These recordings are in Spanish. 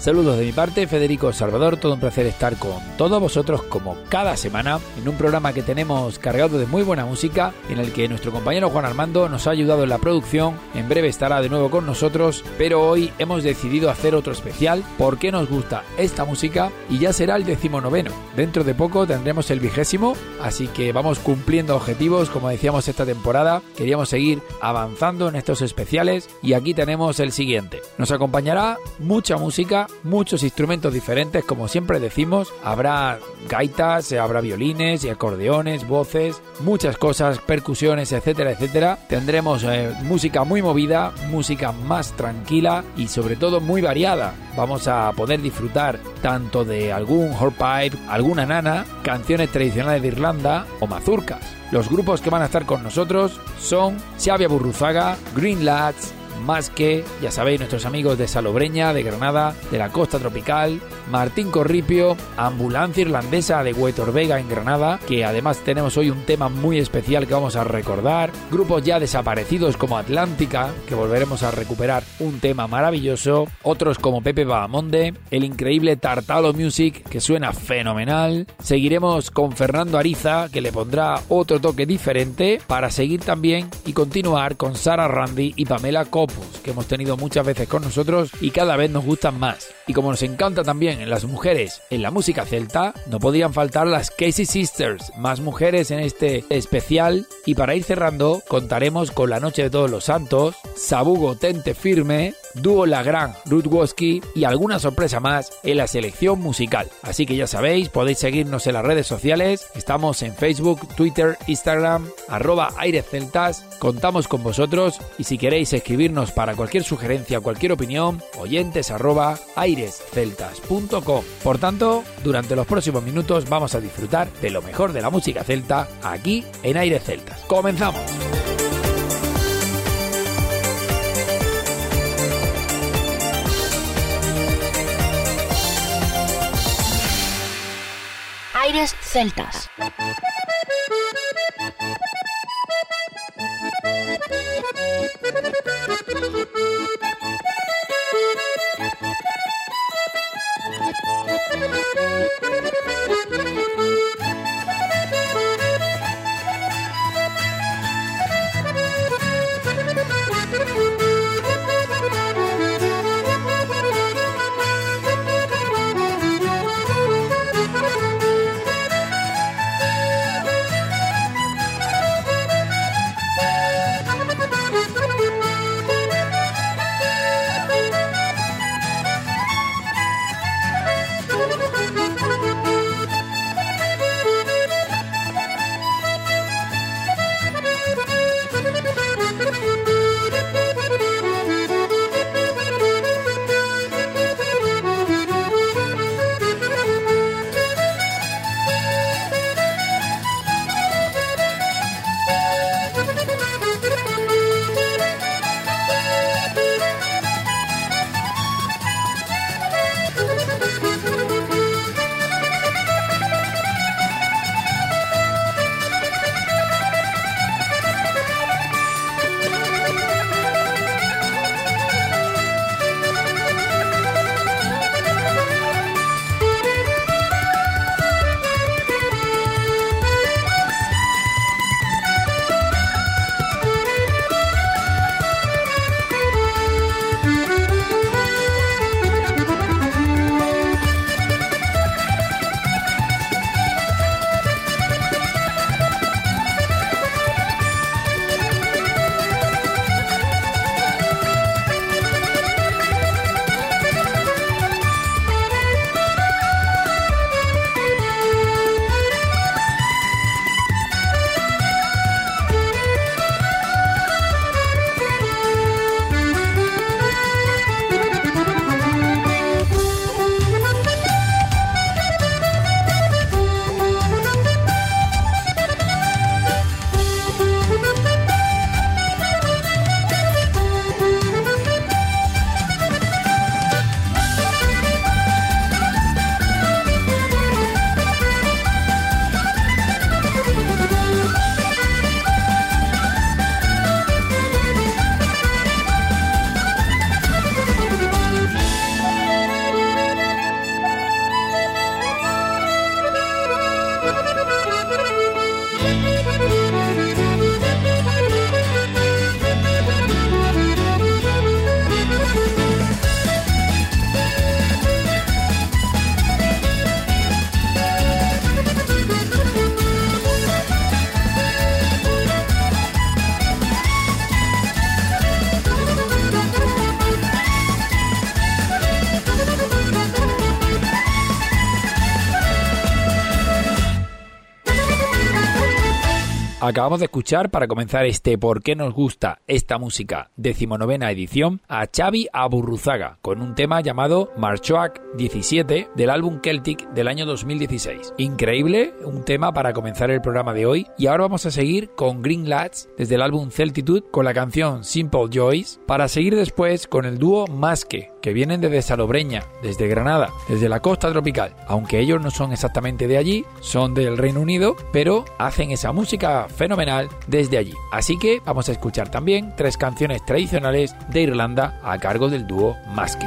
Saludos de mi parte, Federico Salvador, todo un placer estar con todos vosotros como cada semana en un programa que tenemos cargado de muy buena música, en el que nuestro compañero Juan Armando nos ha ayudado en la producción, en breve estará de nuevo con nosotros, pero hoy hemos decidido hacer otro especial porque nos gusta esta música y ya será el decimonoveno. Dentro de poco tendremos el vigésimo, así que vamos cumpliendo objetivos, como decíamos esta temporada, queríamos seguir avanzando en estos especiales y aquí tenemos el siguiente. Nos acompañará mucha música, muchos instrumentos diferentes, como siempre decimos, habrá gaitas, habrá violines y acordeones, voces, muchas cosas, percusiones, etcétera, etcétera. Tendremos eh, música muy movida, música más tranquila y sobre todo muy variada. Vamos a poder disfrutar tanto de algún hornpipe, alguna nana, canciones tradicionales de Irlanda o mazurcas. Los grupos que van a estar con nosotros son Xavier Burruzaga, Green Lads, más que, ya sabéis, nuestros amigos de Salobreña, de Granada, de la costa tropical, Martín Corripio, Ambulancia Irlandesa de Huetor Vega en Granada, que además tenemos hoy un tema muy especial que vamos a recordar, grupos ya desaparecidos como Atlántica, que volveremos a recuperar un tema maravilloso, otros como Pepe Bahamonde, el increíble Tartalo Music, que suena fenomenal, seguiremos con Fernando Ariza, que le pondrá otro toque diferente, para seguir también y continuar con Sara Randy y Pamela Cop que hemos tenido muchas veces con nosotros y cada vez nos gustan más. Y como nos encanta también en las mujeres en la música celta, no podían faltar las Casey Sisters, más mujeres en este especial. Y para ir cerrando, contaremos con La Noche de Todos los Santos, Sabugo Tente Firme, Dúo La Gran, Ruth Woski y alguna sorpresa más en la selección musical. Así que ya sabéis, podéis seguirnos en las redes sociales. Estamos en Facebook, Twitter, Instagram, arroba. Contamos con vosotros y si queréis escribirnos para cualquier sugerencia, cualquier opinión, oyentes arroba airesceltas.com. Por tanto, durante los próximos minutos vamos a disfrutar de lo mejor de la música celta aquí en Aires Celtas. ¡Comenzamos! Aires Celtas. Thank you. Acabamos de escuchar, para comenzar este ¿Por qué nos gusta esta música? decimonovena edición, a Xavi Aburruzaga, con un tema llamado Marchoak 17 del álbum Celtic del año 2016. Increíble, un tema para comenzar el programa de hoy. Y ahora vamos a seguir con Green Lads desde el álbum Celtitude con la canción Simple Joys, para seguir después con el dúo Masque, que vienen desde Salobreña, desde Granada, desde la costa tropical. Aunque ellos no son exactamente de allí, son del Reino Unido, pero hacen esa música fenomenal desde allí. Así que vamos a escuchar también tres canciones tradicionales de Irlanda a cargo del dúo Masque.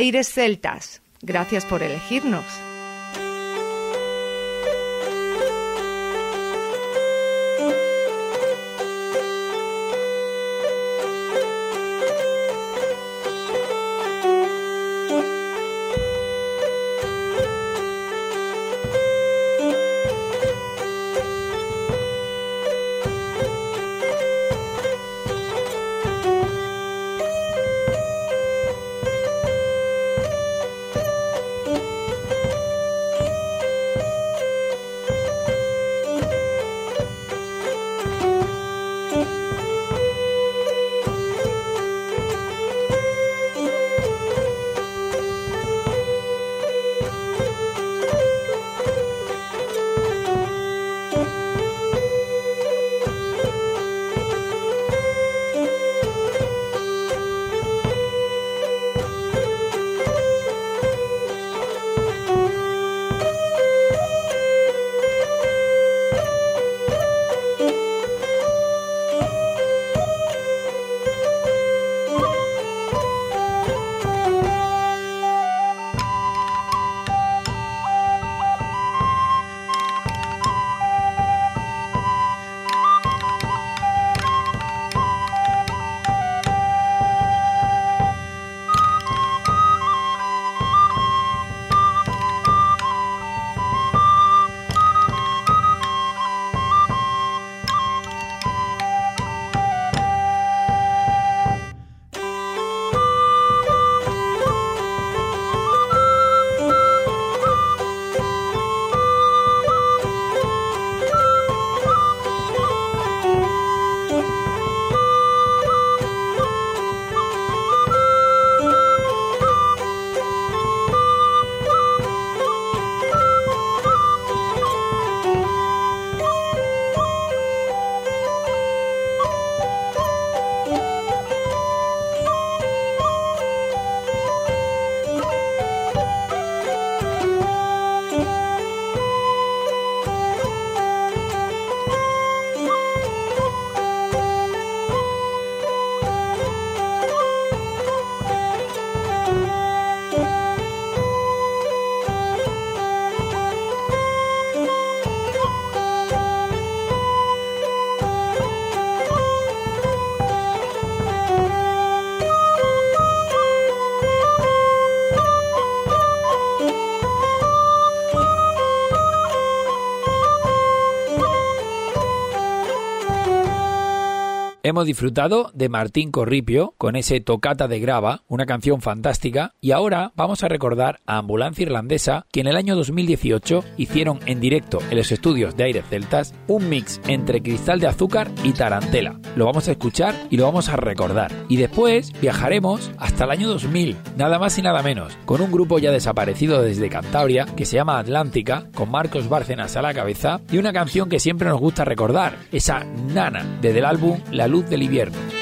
Aires Celtas. Gracias por elegirnos. Disfrutado de Martín Corripio con ese Tocata de Grava, una canción fantástica, y ahora vamos a recordar a Ambulancia Irlandesa, que en el año 2018 hicieron en directo en los estudios de Aires Celtas un mix entre Cristal de Azúcar y Tarantela. Lo vamos a escuchar y lo vamos a recordar. Y después viajaremos hasta el año 2000, nada más y nada menos, con un grupo ya desaparecido desde Cantabria que se llama Atlántica, con Marcos Bárcenas a la cabeza, y una canción que siempre nos gusta recordar, esa Nana, desde el álbum La Luz del invierno.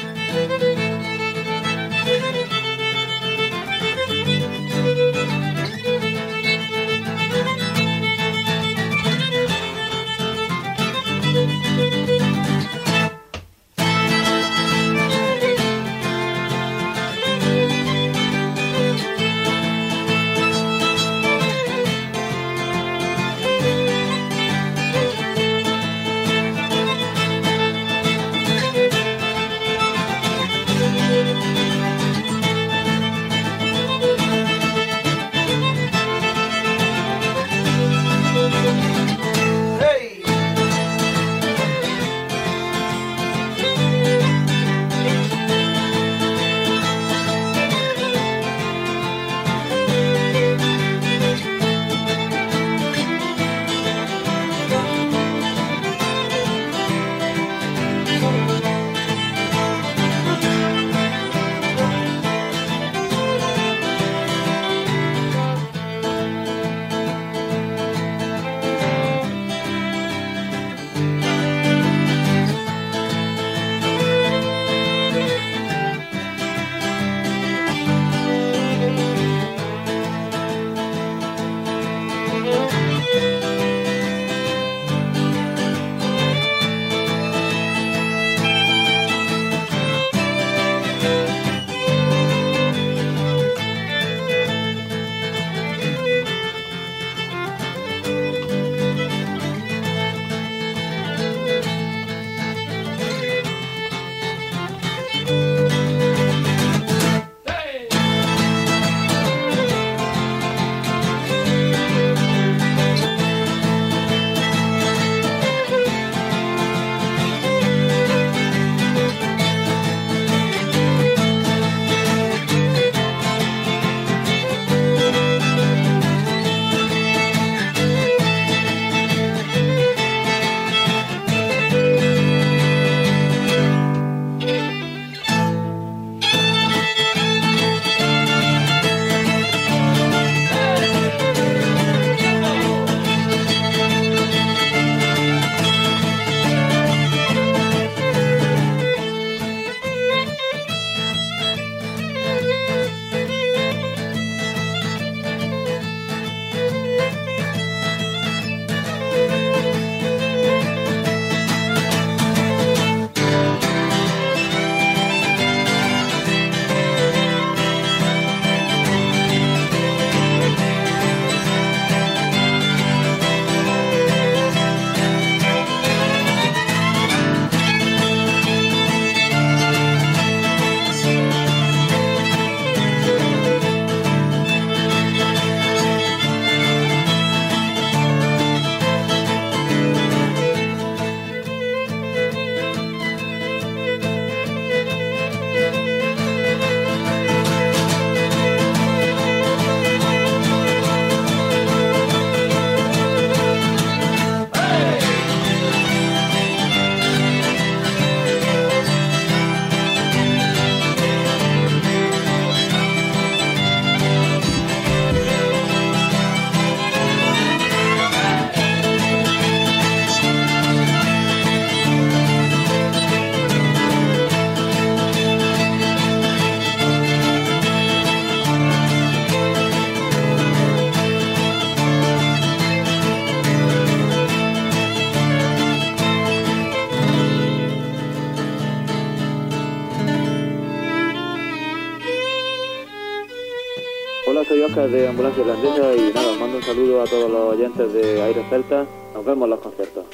De Irlandesa y nada, mando un saludo a todos los oyentes de Aire Celta. Nos vemos en los conciertos.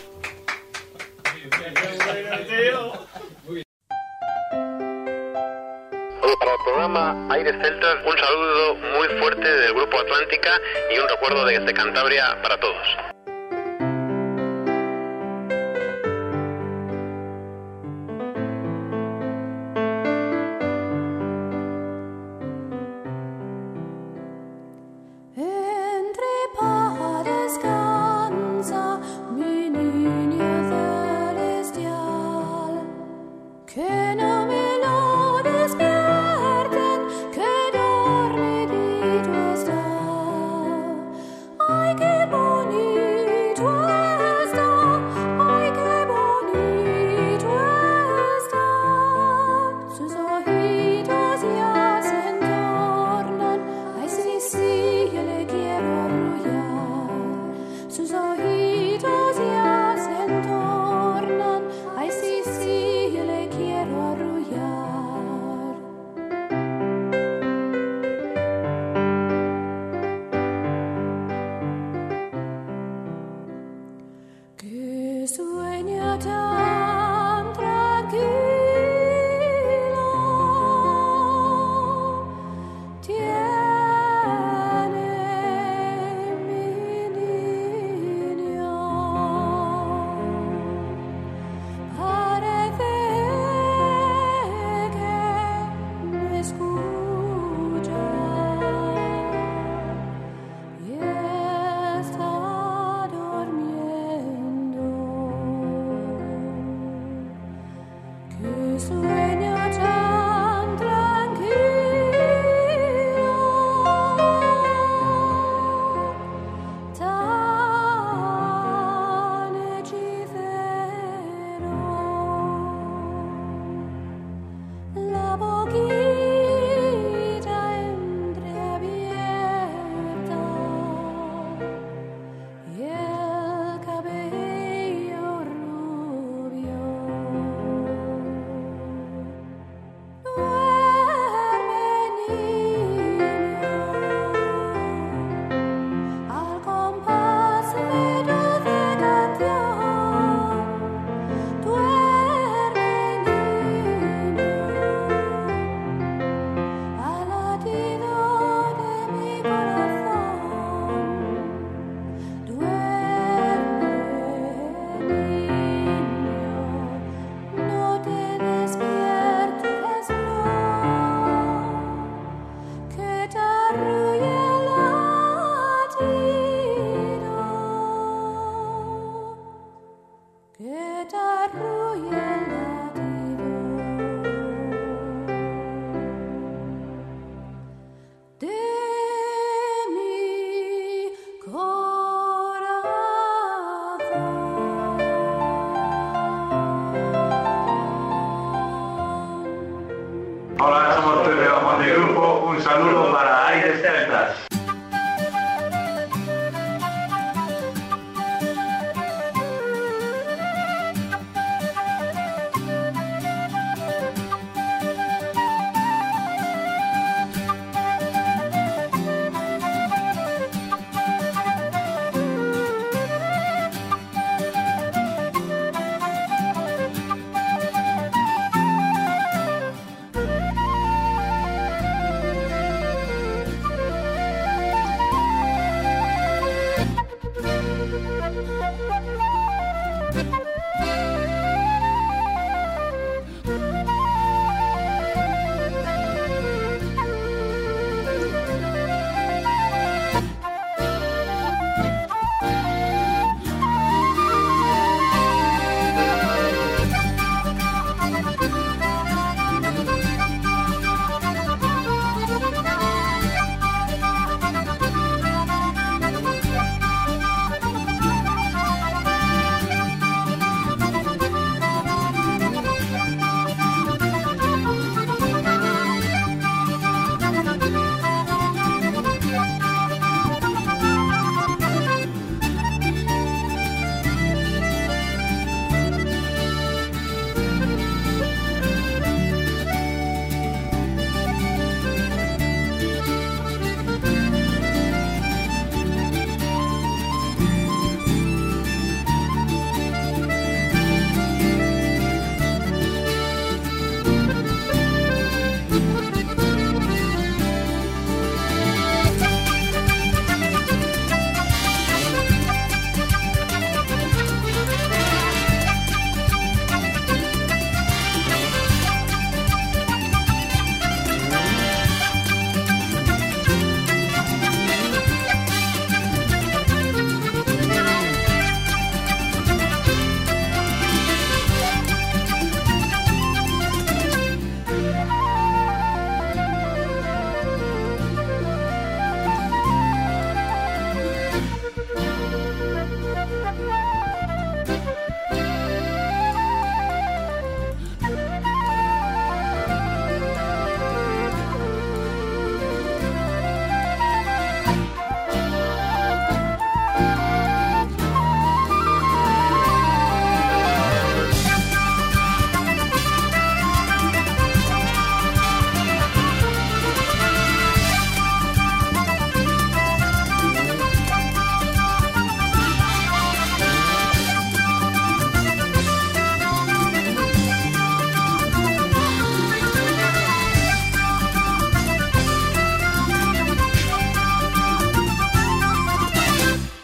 Para el programa Aire Celtas, un saludo muy fuerte del Grupo Atlántica y un recuerdo desde Cantabria para todos.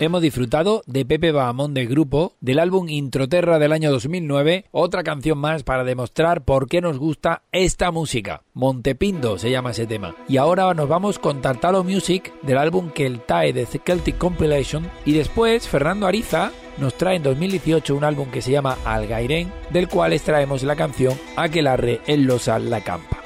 Hemos disfrutado de Pepe Bahamón del grupo, del álbum Introterra del año 2009, otra canción más para demostrar por qué nos gusta esta música. Montepindo se llama ese tema. Y ahora nos vamos con Tartalo Music del álbum Keltae de The Celtic Compilation y después Fernando Ariza nos trae en 2018 un álbum que se llama Algairén, del cual extraemos la canción Aquelarre en Losal la Campa.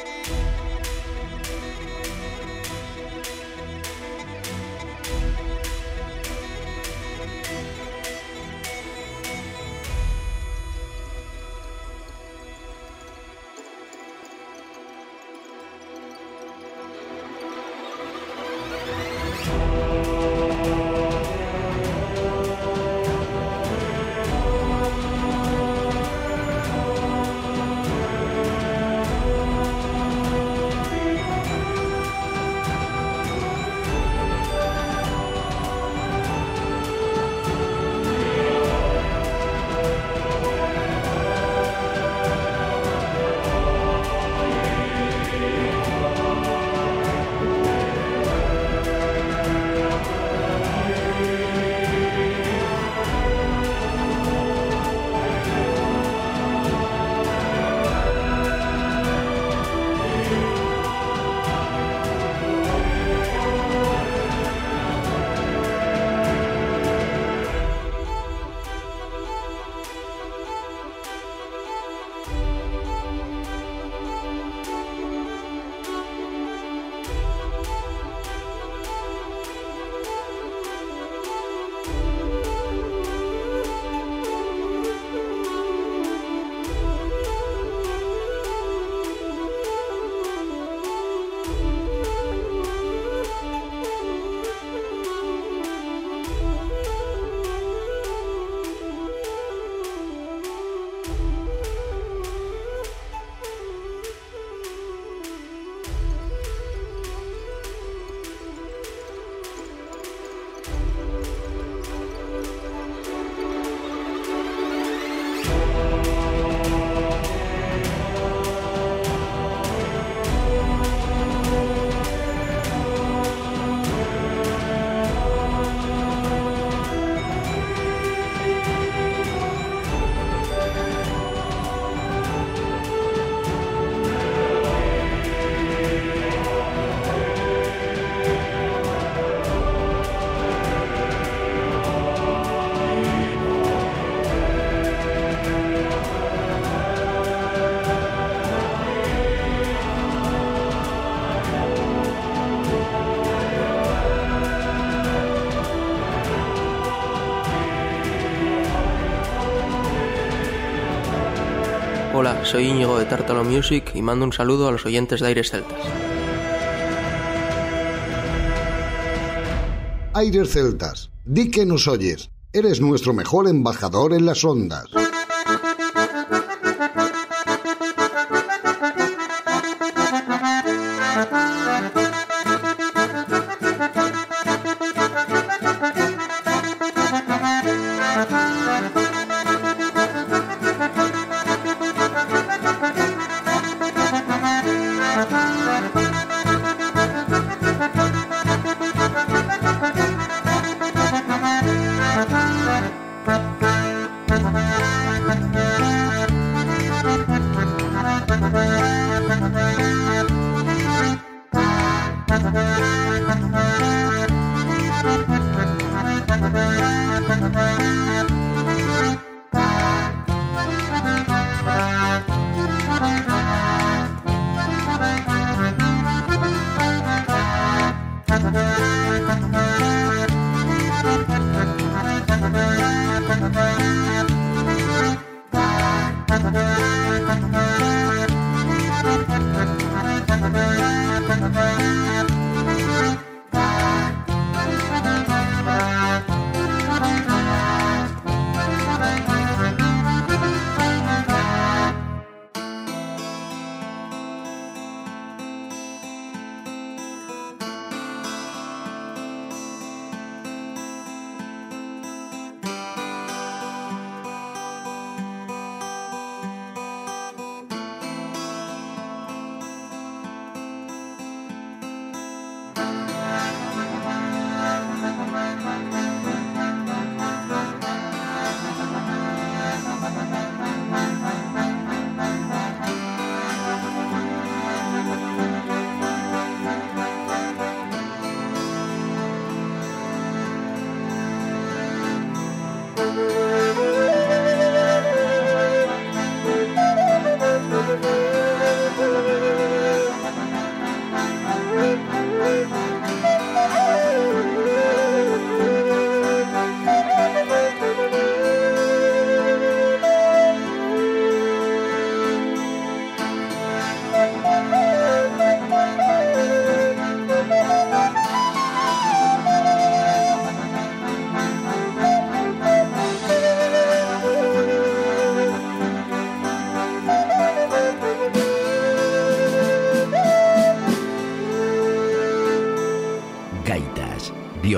Soy Íñigo de Tartalo Music y mando un saludo a los oyentes de Aires Celtas. Aires Celtas, di que nos oyes. Eres nuestro mejor embajador en las ondas.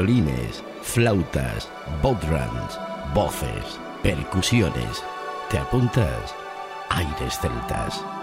Violines, flautas, bodrums, voces, percusiones. ¿Te apuntas? Aires celtas.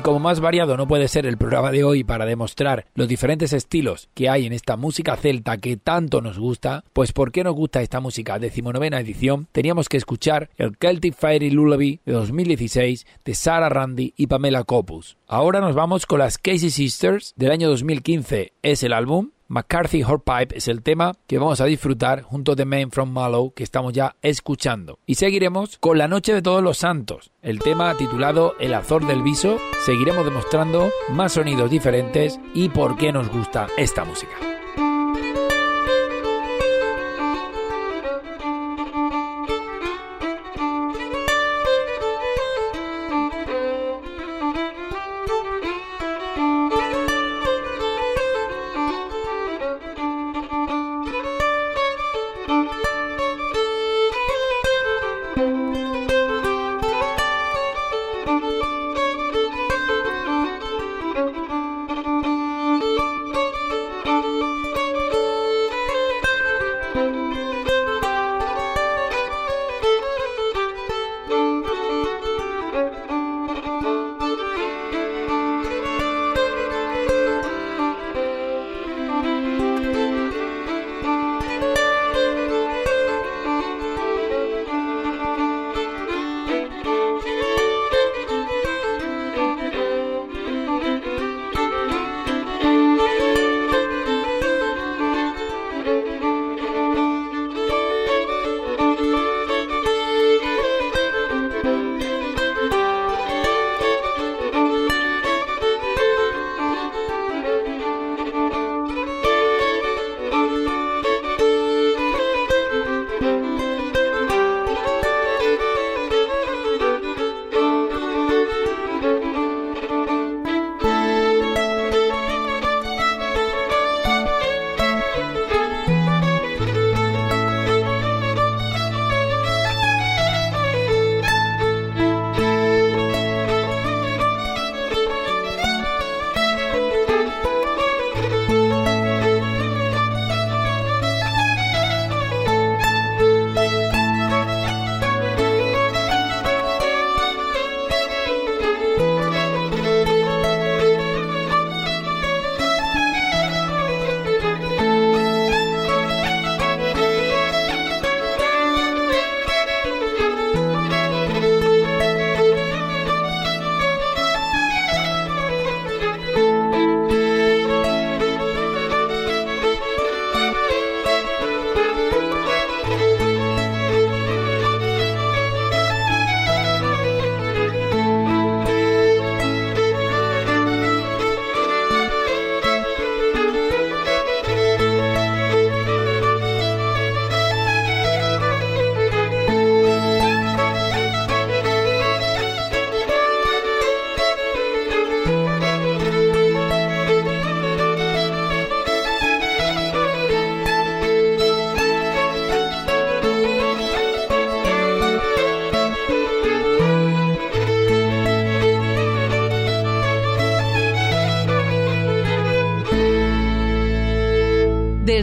Y como más variado no puede ser el programa de hoy para demostrar los diferentes estilos que hay en esta música celta que tanto nos gusta, pues ¿por qué nos gusta esta música? Decimonovena edición, teníamos que escuchar el Celtic Fairy Lullaby de 2016 de Sarah Randy y Pamela Copus. Ahora nos vamos con las Casey Sisters del año 2015, es el álbum, McCarthy Horpipe es el tema que vamos a disfrutar junto de Man from Mallow que estamos ya escuchando. Y seguiremos con La Noche de Todos los Santos, el tema titulado El Azor del Viso. Seguiremos demostrando más sonidos diferentes y por qué nos gusta esta música.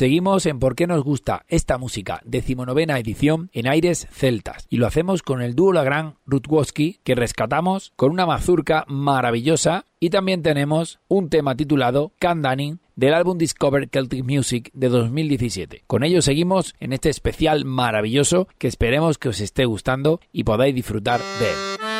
Seguimos en Por qué nos gusta esta música, decimonovena edición en Aires Celtas. Y lo hacemos con el dúo La Gran Rutwoski, que rescatamos con una mazurca maravillosa. Y también tenemos un tema titulado Can del álbum Discover Celtic Music de 2017. Con ello seguimos en este especial maravilloso que esperemos que os esté gustando y podáis disfrutar de él.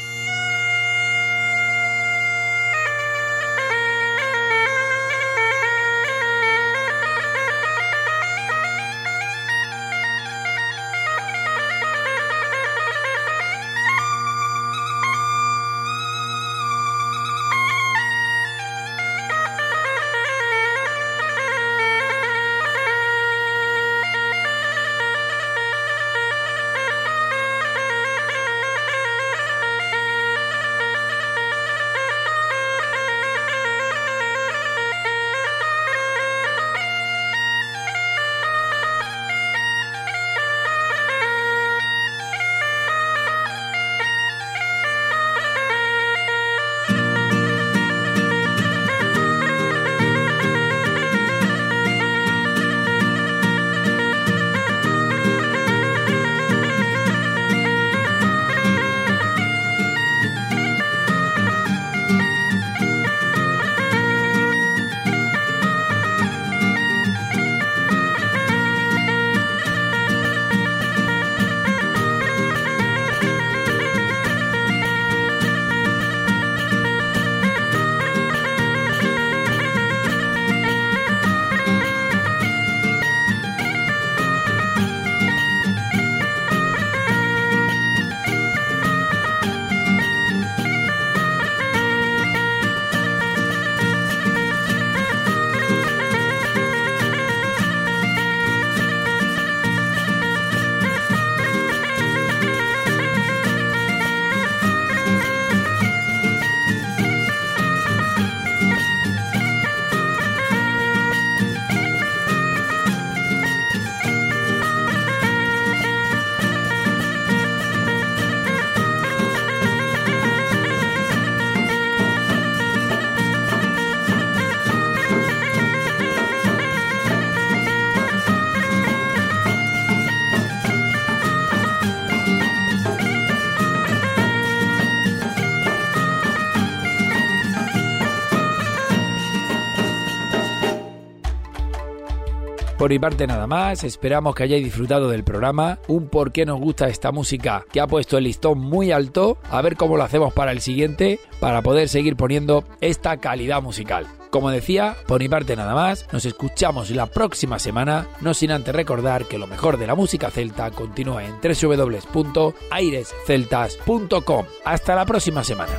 Por mi parte nada más, esperamos que hayáis disfrutado del programa, un por qué nos gusta esta música que ha puesto el listón muy alto, a ver cómo lo hacemos para el siguiente, para poder seguir poniendo esta calidad musical. Como decía, por mi parte nada más, nos escuchamos la próxima semana, no sin antes recordar que lo mejor de la música celta continúa en www.airesceltas.com. Hasta la próxima semana.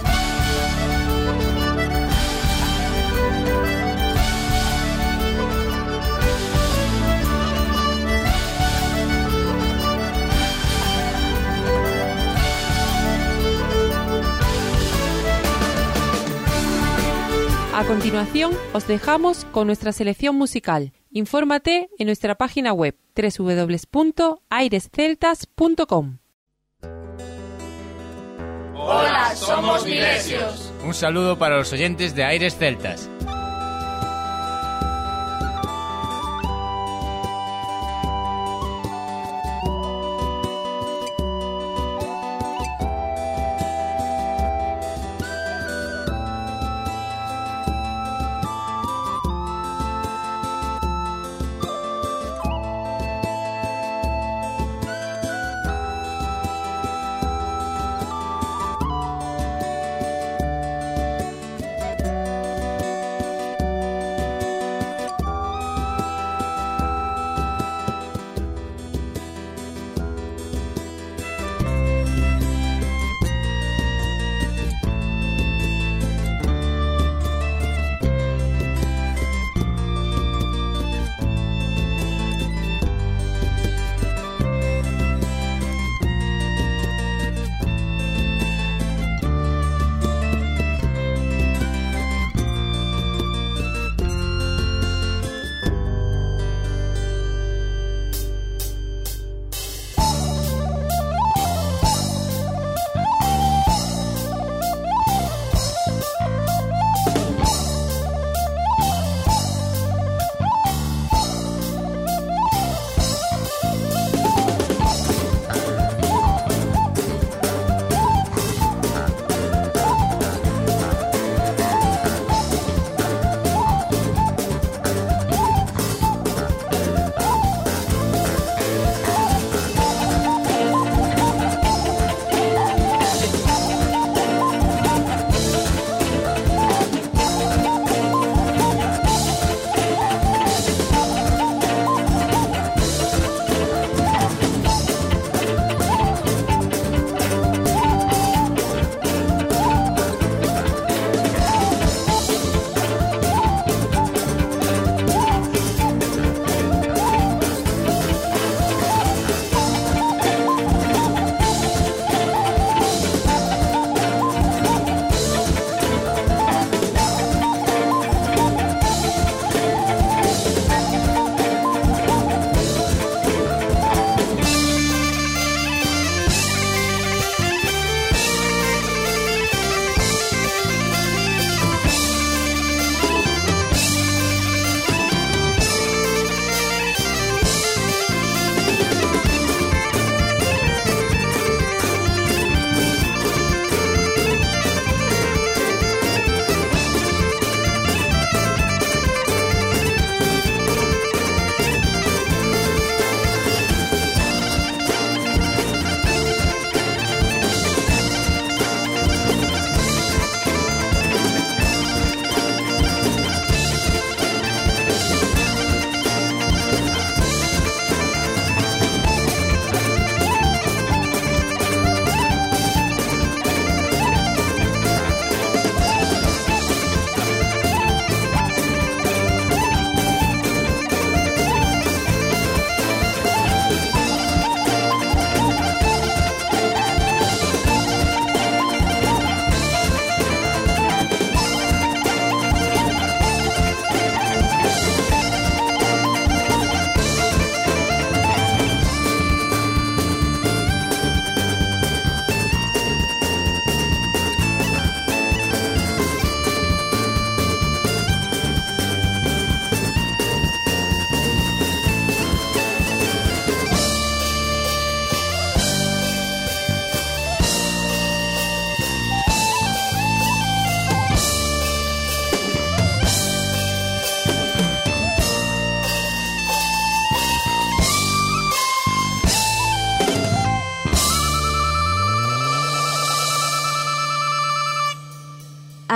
A continuación, os dejamos con nuestra selección musical. Infórmate en nuestra página web www.airesceltas.com. Hola, somos Milesios. Un saludo para los oyentes de Aires Celtas.